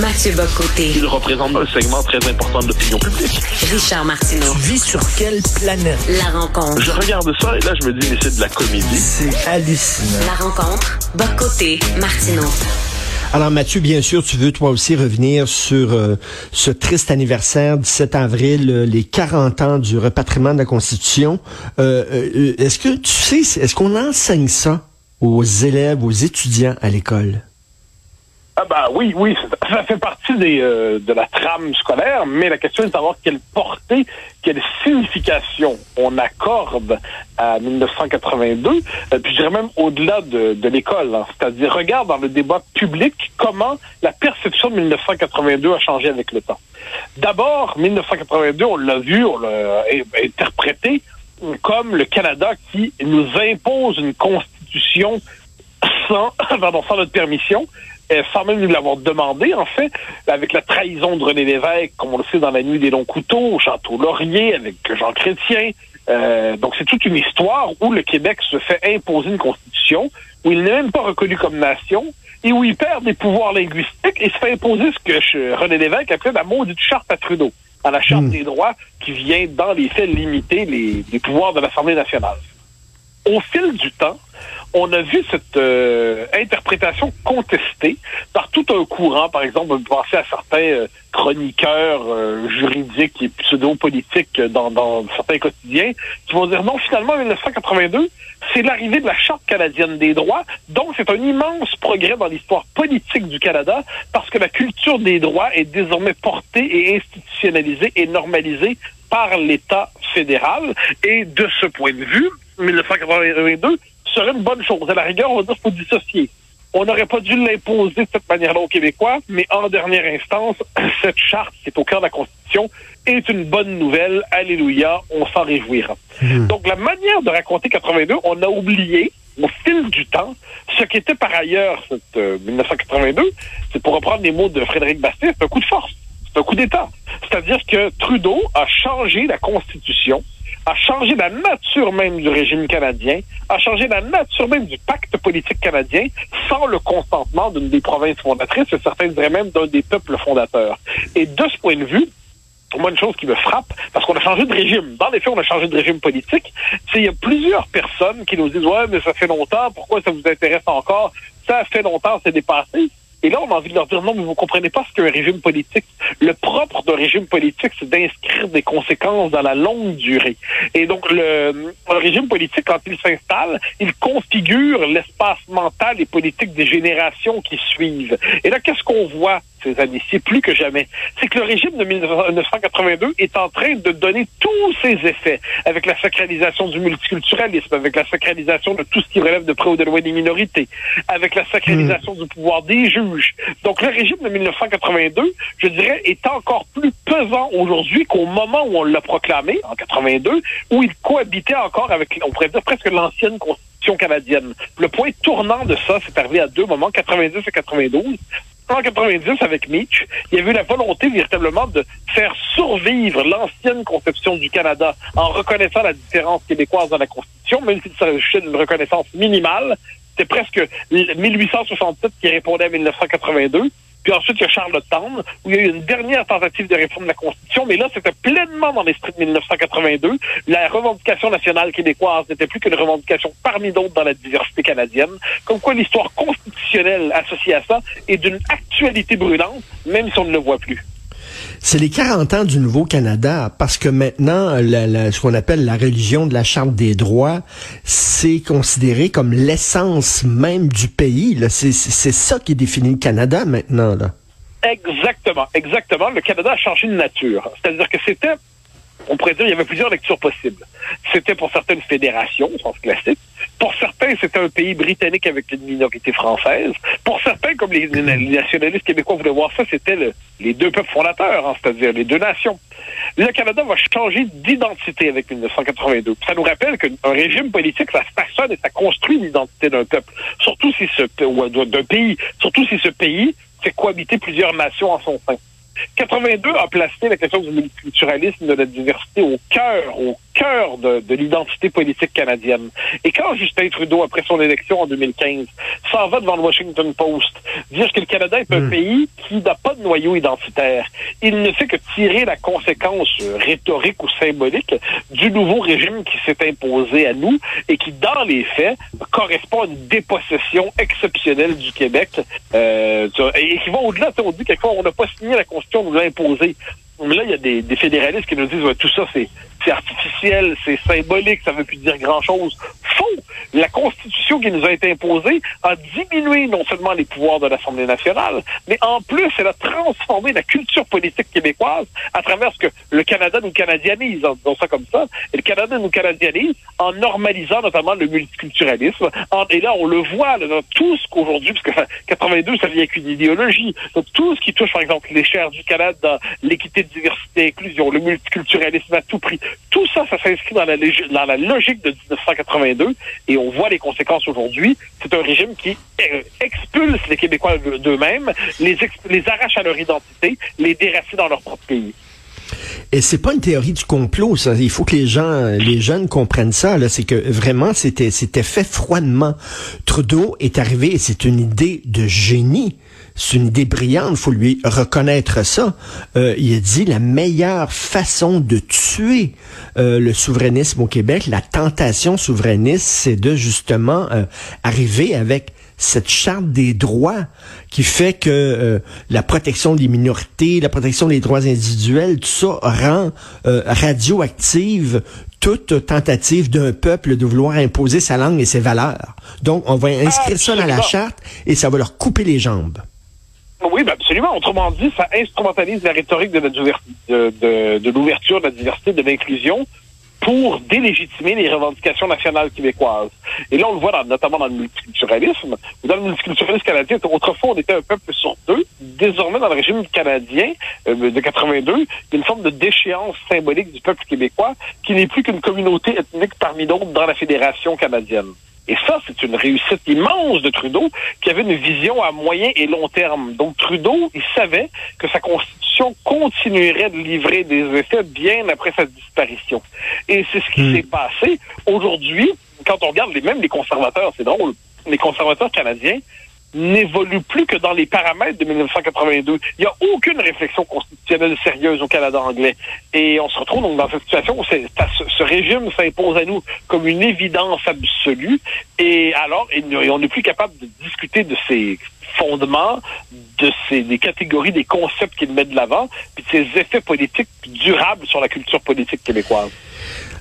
Mathieu Bocoté. Il représente un segment très important de l'opinion publique. Richard Martineau. Tu vis sur quelle planète? La rencontre. Je regarde ça et là, je me dis, mais c'est de la comédie. C'est hallucinant. La rencontre. Bocoté. Martineau. Alors Mathieu, bien sûr, tu veux toi aussi revenir sur euh, ce triste anniversaire 17 avril, euh, les 40 ans du repatriement de la Constitution. Euh, euh, est-ce que tu sais, est-ce qu'on enseigne ça aux élèves, aux étudiants à l'école? Ah bah oui, oui, ça fait partie des, euh, de la trame scolaire, mais la question est de savoir quelle portée, quelle signification on accorde à 1982, euh, puis je dirais même au-delà de, de l'école. Hein. C'est-à-dire, regarde dans le débat public comment la perception de 1982 a changé avec le temps. D'abord, 1982, on l'a vu, on l'a interprété comme le Canada qui nous impose une constitution sans, pardon, sans notre permission, euh, sans même nous l'avoir demandé, en fait, avec la trahison de René Lévesque, comme on le sait dans la nuit des longs couteaux, au Château Laurier, avec Jean Chrétien. Euh, donc c'est toute une histoire où le Québec se fait imposer une constitution, où il n'est même pas reconnu comme nation, et où il perd des pouvoirs linguistiques et se fait imposer ce que René Lévesque appelait la maudite charte à Trudeau, à la charte des droits qui vient dans les faits limiter les, les pouvoirs de l'Assemblée nationale. Au fil du temps, on a vu cette euh, interprétation contestée par tout un courant. Par exemple, on penser à certains euh, chroniqueurs euh, juridiques et pseudo-politiques dans, dans certains quotidiens qui vont dire non, finalement, 1982, c'est l'arrivée de la Charte canadienne des droits. Donc, c'est un immense progrès dans l'histoire politique du Canada parce que la culture des droits est désormais portée et institutionnalisée et normalisée par l'État fédéral. Et de ce point de vue, 1982 serait une bonne chose. À la rigueur, on va dire qu'il faut dissocier. On n'aurait pas dû l'imposer de cette manière-là aux Québécois, mais en dernière instance, cette charte qui est au cœur de la Constitution est une bonne nouvelle. Alléluia, on s'en réjouira. Donc la manière de raconter 82, on a oublié au fil du temps ce qu'était par ailleurs cette, euh, 1982. C'est pour reprendre les mots de Frédéric Bastien, c'est un coup de force, c'est un coup d'État. C'est-à-dire que Trudeau a changé la Constitution a changé la nature même du régime canadien, a changé la nature même du pacte politique canadien sans le consentement d'une des provinces fondatrices, et certains diraient même d'un des peuples fondateurs. Et de ce point de vue, moi, une chose qui me frappe, parce qu'on a changé de régime. Dans les faits, on a changé de régime politique. Il y a plusieurs personnes qui nous disent ouais, mais ça fait longtemps. Pourquoi ça vous intéresse encore? Ça fait longtemps, c'est dépassé. Et là, on a envie de leur dire non, mais vous comprenez pas ce qu'est un régime politique. Le propre d'un régime politique, c'est d'inscrire des conséquences dans la longue durée. Et donc, le, un régime politique, quand il s'installe, il configure l'espace mental et politique des générations qui suivent. Et là, qu'est-ce qu'on voit? Ces années-ci, plus que jamais, c'est que le régime de 1982 est en train de donner tous ses effets avec la sacralisation du multiculturalisme, avec la sacralisation de tout ce qui relève de près ou de loin des minorités, avec la sacralisation du pouvoir des juges. Donc le régime de 1982, je dirais, est encore plus pesant aujourd'hui qu'au moment où on l'a proclamé, en 82, où il cohabitait encore avec, on pourrait dire presque l'ancienne constitution canadienne. Le point tournant de ça, c'est arrivé à deux moments, 90 et 92 en 90 avec Mitch, il y avait eu la volonté véritablement de faire survivre l'ancienne conception du Canada en reconnaissant la différence québécoise dans la Constitution, même s'il s'agissait d'une reconnaissance minimale. C'était presque 1867 qui répondait à 1982. Puis ensuite, il y a Charlottetown, où il y a eu une dernière tentative de réforme de la Constitution, mais là, c'était pleinement dans l'esprit de 1982. La revendication nationale québécoise n'était plus qu'une revendication parmi d'autres dans la diversité canadienne. Comme quoi, l'histoire constitutionnelle associée à ça est d'une actualité brûlante, même si on ne le voit plus. C'est les 40 ans du Nouveau-Canada, parce que maintenant, ce qu'on appelle la religion de la Charte des droits, c'est considéré comme l'essence même du pays. C'est ça qui définit le Canada maintenant. Exactement, exactement. Le Canada a changé de nature. C'est-à-dire que c'était on pourrait dire qu'il y avait plusieurs lectures possibles. C'était pour certaines fédérations, au sens classique. Pour certains, c'était un pays britannique avec une minorité française. Pour certains, comme les, nationalistes québécois voulaient voir ça, c'était le, les deux peuples fondateurs, hein, c'est-à-dire les deux nations. Le Canada va changer d'identité avec 1982. Ça nous rappelle qu'un régime politique, ça façonne et ça construit l'identité d'un peuple, surtout si ce ou d'un pays, surtout si ce pays fait cohabiter plusieurs nations en son sein. 82 a placé la question du multiculturalisme, de la diversité au cœur, au cœur de, de l'identité politique canadienne. Et quand Justin Trudeau, après son élection en 2015, s'en va devant le Washington Post, dire que le Canada est un Mm. pays qui n'a pas de noyau identitaire, il ne fait que tirer la conséquence rhétorique ou symbolique du nouveau régime qui s'est imposé à nous et qui, dans les faits, correspond à une dépossession exceptionnelle du Québec euh, et qui va au-delà. On dit quelquefois on n'a pas signé la Constitution, on nous l'a imposée. Mais là, il y a des, des fédéralistes qui nous disent ouais, tout ça, c'est c'est artificiel, c'est symbolique, ça veut plus dire grand-chose. Faux! La Constitution qui nous a été imposée a diminué non seulement les pouvoirs de l'Assemblée nationale, mais en plus, elle a transformé la culture politique québécoise à travers ce que le Canada nous canadianise, en disant ça comme ça. Et le Canada nous canadianise en normalisant notamment le multiculturalisme. Et là, on le voit là, dans tout ce qu'aujourd'hui, parce que enfin, 82, ça vient avec une idéologie. Donc, tout ce qui touche, par exemple, les chaires du Canada, l'équité, diversité, inclusion, le multiculturalisme à tout prix, tout ça, ça s'inscrit dans la, logique de 1982 et on voit les conséquences aujourd'hui. C'est un régime qui euh, expulse les Québécois de- d'eux-mêmes, les arrache à leur identité, les déracine dans leur propre pays. Et c'est pas une théorie du complot, ça. Il faut que les gens, les jeunes comprennent ça. Là, c'est que vraiment, c'était, c'était fait froidement. Trudeau est arrivé et c'est une idée de génie. C'est une idée brillante. Faut lui reconnaître ça. Euh, il a dit la meilleure façon de tuer euh, le souverainisme au Québec, la tentation souverainiste, c'est de justement euh, arriver avec cette charte des droits qui fait que euh, la protection des minorités, la protection des droits individuels, tout ça rend euh, radioactive toute tentative d'un peuple de vouloir imposer sa langue et ses valeurs. Donc, on va inscrire ça dans la charte et ça va leur couper les jambes. Oui, ben absolument. Autrement dit, ça instrumentalise la rhétorique de, la diver- de, de- de l'ouverture, de la diversité, de l'inclusion pour délégitimer les revendications nationales québécoises. Et là, on le voit dans- notamment dans le multiculturalisme. Dans le multiculturalisme canadien, autrefois, on était un peuple sur deux. Désormais, dans le régime canadien euh, de 82, il y a une forme de déchéance symbolique du peuple québécois qui n'est plus qu'une communauté ethnique parmi d'autres dans la Fédération canadienne. Et ça, c'est une réussite immense de Trudeau, qui avait une vision à moyen et long terme. Donc Trudeau, il savait que sa constitution continuerait de livrer des effets bien après sa disparition. Et c'est ce qui Hmm. s'est passé. Aujourd'hui, quand on regarde les, même les conservateurs, c'est drôle, les conservateurs canadiens n'évoluent plus que dans les paramètres de 1982. Il n'y a aucune réflexion constitutionnelle sérieuse au Canada anglais. Et on se retrouve donc dans cette situation où ce, régime s'impose à nous comme une évidence absolue. Et alors, on n'est plus capable de discuter de ces fondements, de ces des catégories, des concepts qu'il met de l'avant, puis de ces effets politiques durables sur la culture politique québécoise.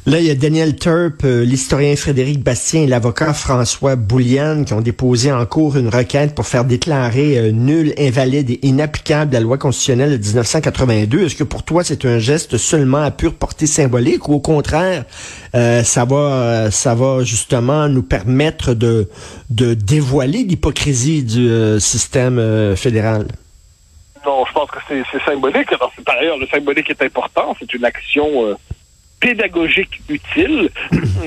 Là, il y a Daniel Turp, euh, l'historien Frédéric Bastien et l'avocat François Bouliane qui ont déposé en cours une requête pour faire déclarer euh, nul, invalide et inapplicable la loi constitutionnelle de 1982. Est-ce que pour toi, c'est un geste seulement à pure portée symbolique ou au contraire, euh, ça va euh, ça va justement nous permettre de, dévoiler l'hypocrisie du système fédéral? Non, je pense que c'est symbolique. Par ailleurs, le symbolique est important. C'est une action pédagogique utile.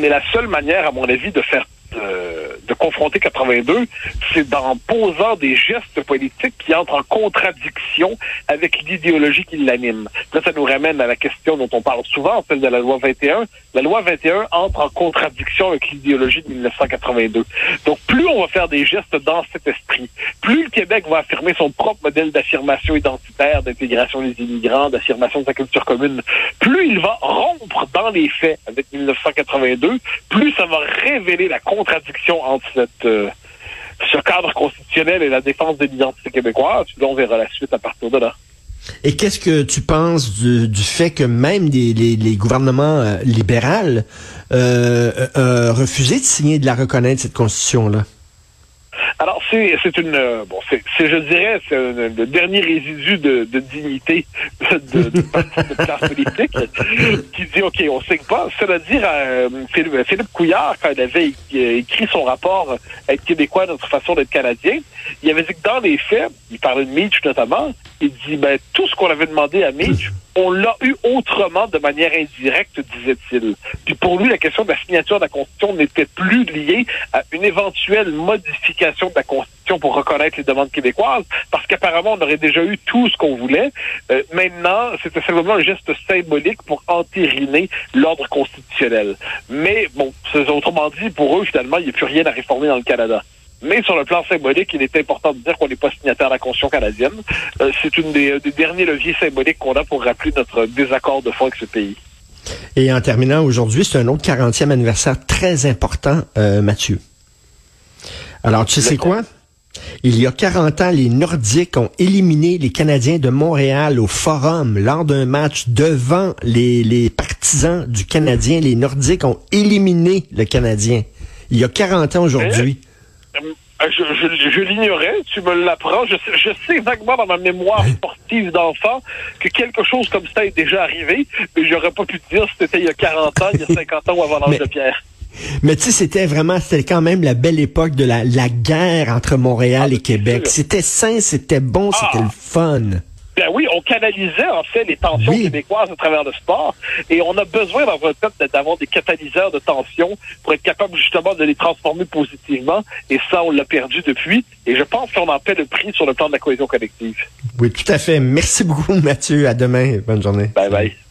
Mais la seule manière, à mon avis, de faire euh, de confronter 82, c'est en posant des gestes politiques qui entrent en contradiction avec l'idéologie qui l'anime. Là, ça nous ramène à la question dont on parle souvent, celle de la loi 21. La loi 21 entre en contradiction avec l'idéologie de 1982. Donc, plus on va faire des gestes dans cet esprit, plus le Québec va affirmer son propre modèle d'affirmation identitaire, d'intégration des immigrants, d'affirmation de sa culture commune, plus il va rompre dans les faits avec 1982, plus ça va révéler la contradiction entre cette, euh, ce cadre constitutionnel et la défense de l'identité québécoise. On verra la suite à partir de là. Et qu'est-ce que tu penses du, fait que même les, gouvernements euh, libéraux euh, euh, refusé de signer de la reconnaître, cette constitution-là? C'est une euh, bon, c'est je dirais c'est le dernier résidu de, dignité de, de, de classe politique qui dit ok, on signe pas. Cela dire, euh, Philippe, Couillard quand il avait écrit son rapport euh, être québécois notre façon d'être canadien, il avait dit que dans les faits, il parlait de Mitch notamment, Il dit, ben, tout ce qu'on avait demandé à Mitch, on l'a eu autrement de manière indirecte, disait-il. Puis pour lui, la question de la signature de la Constitution n'était plus liée à une éventuelle modification de la Constitution pour reconnaître les demandes québécoises, parce qu'apparemment, on aurait déjà eu tout ce qu'on voulait. Euh, maintenant, c'était simplement un geste symbolique pour entériner l'ordre constitutionnel. Mais, bon, c'est autrement dit, pour eux, finalement, il n'y a plus rien à réformer dans le Canada. Mais sur le plan symbolique, il est important de dire qu'on n'est pas signataire de la Constitution canadienne. Euh, c'est une des, des, derniers leviers symboliques qu'on a pour rappeler notre désaccord de fond avec ce pays. Et en terminant aujourd'hui, c'est un autre 40e anniversaire très important, euh, Mathieu. Alors, tu sais quoi? Il y a 40 ans, les Nordiques ont éliminé les Canadiens de Montréal au Forum lors d'un match devant les, les partisans du Canadien. Les Nordiques ont éliminé le Canadien. Il y a 40 ans aujourd'hui. Euh, je, je, je l'ignorais, tu me l'apprends. Je, je, sais vaguement dans ma mémoire sportive d'enfant que quelque chose comme ça est déjà arrivé, mais j'aurais pas pu te dire si c'était il y a 40 ans, il y a 50 ans ou avant l'âge de pierre. Mais tu sais, c'était vraiment, c'était quand même la belle époque de la, la guerre entre Montréal ah, et Québec. C'était sain, c'était bon, ah. c'était le fun. Ben oui, on canalisait en fait les tensions Oui. québécoises à travers le sport et on a besoin dans un peuple d'avoir des catalyseurs de tension pour être capable justement de les transformer positivement et ça on l'a perdu depuis et je pense qu'on en paie le prix sur le plan de la cohésion collective. Oui, tout à fait. Merci beaucoup, Mathieu. À demain. Bonne journée. Bye bye.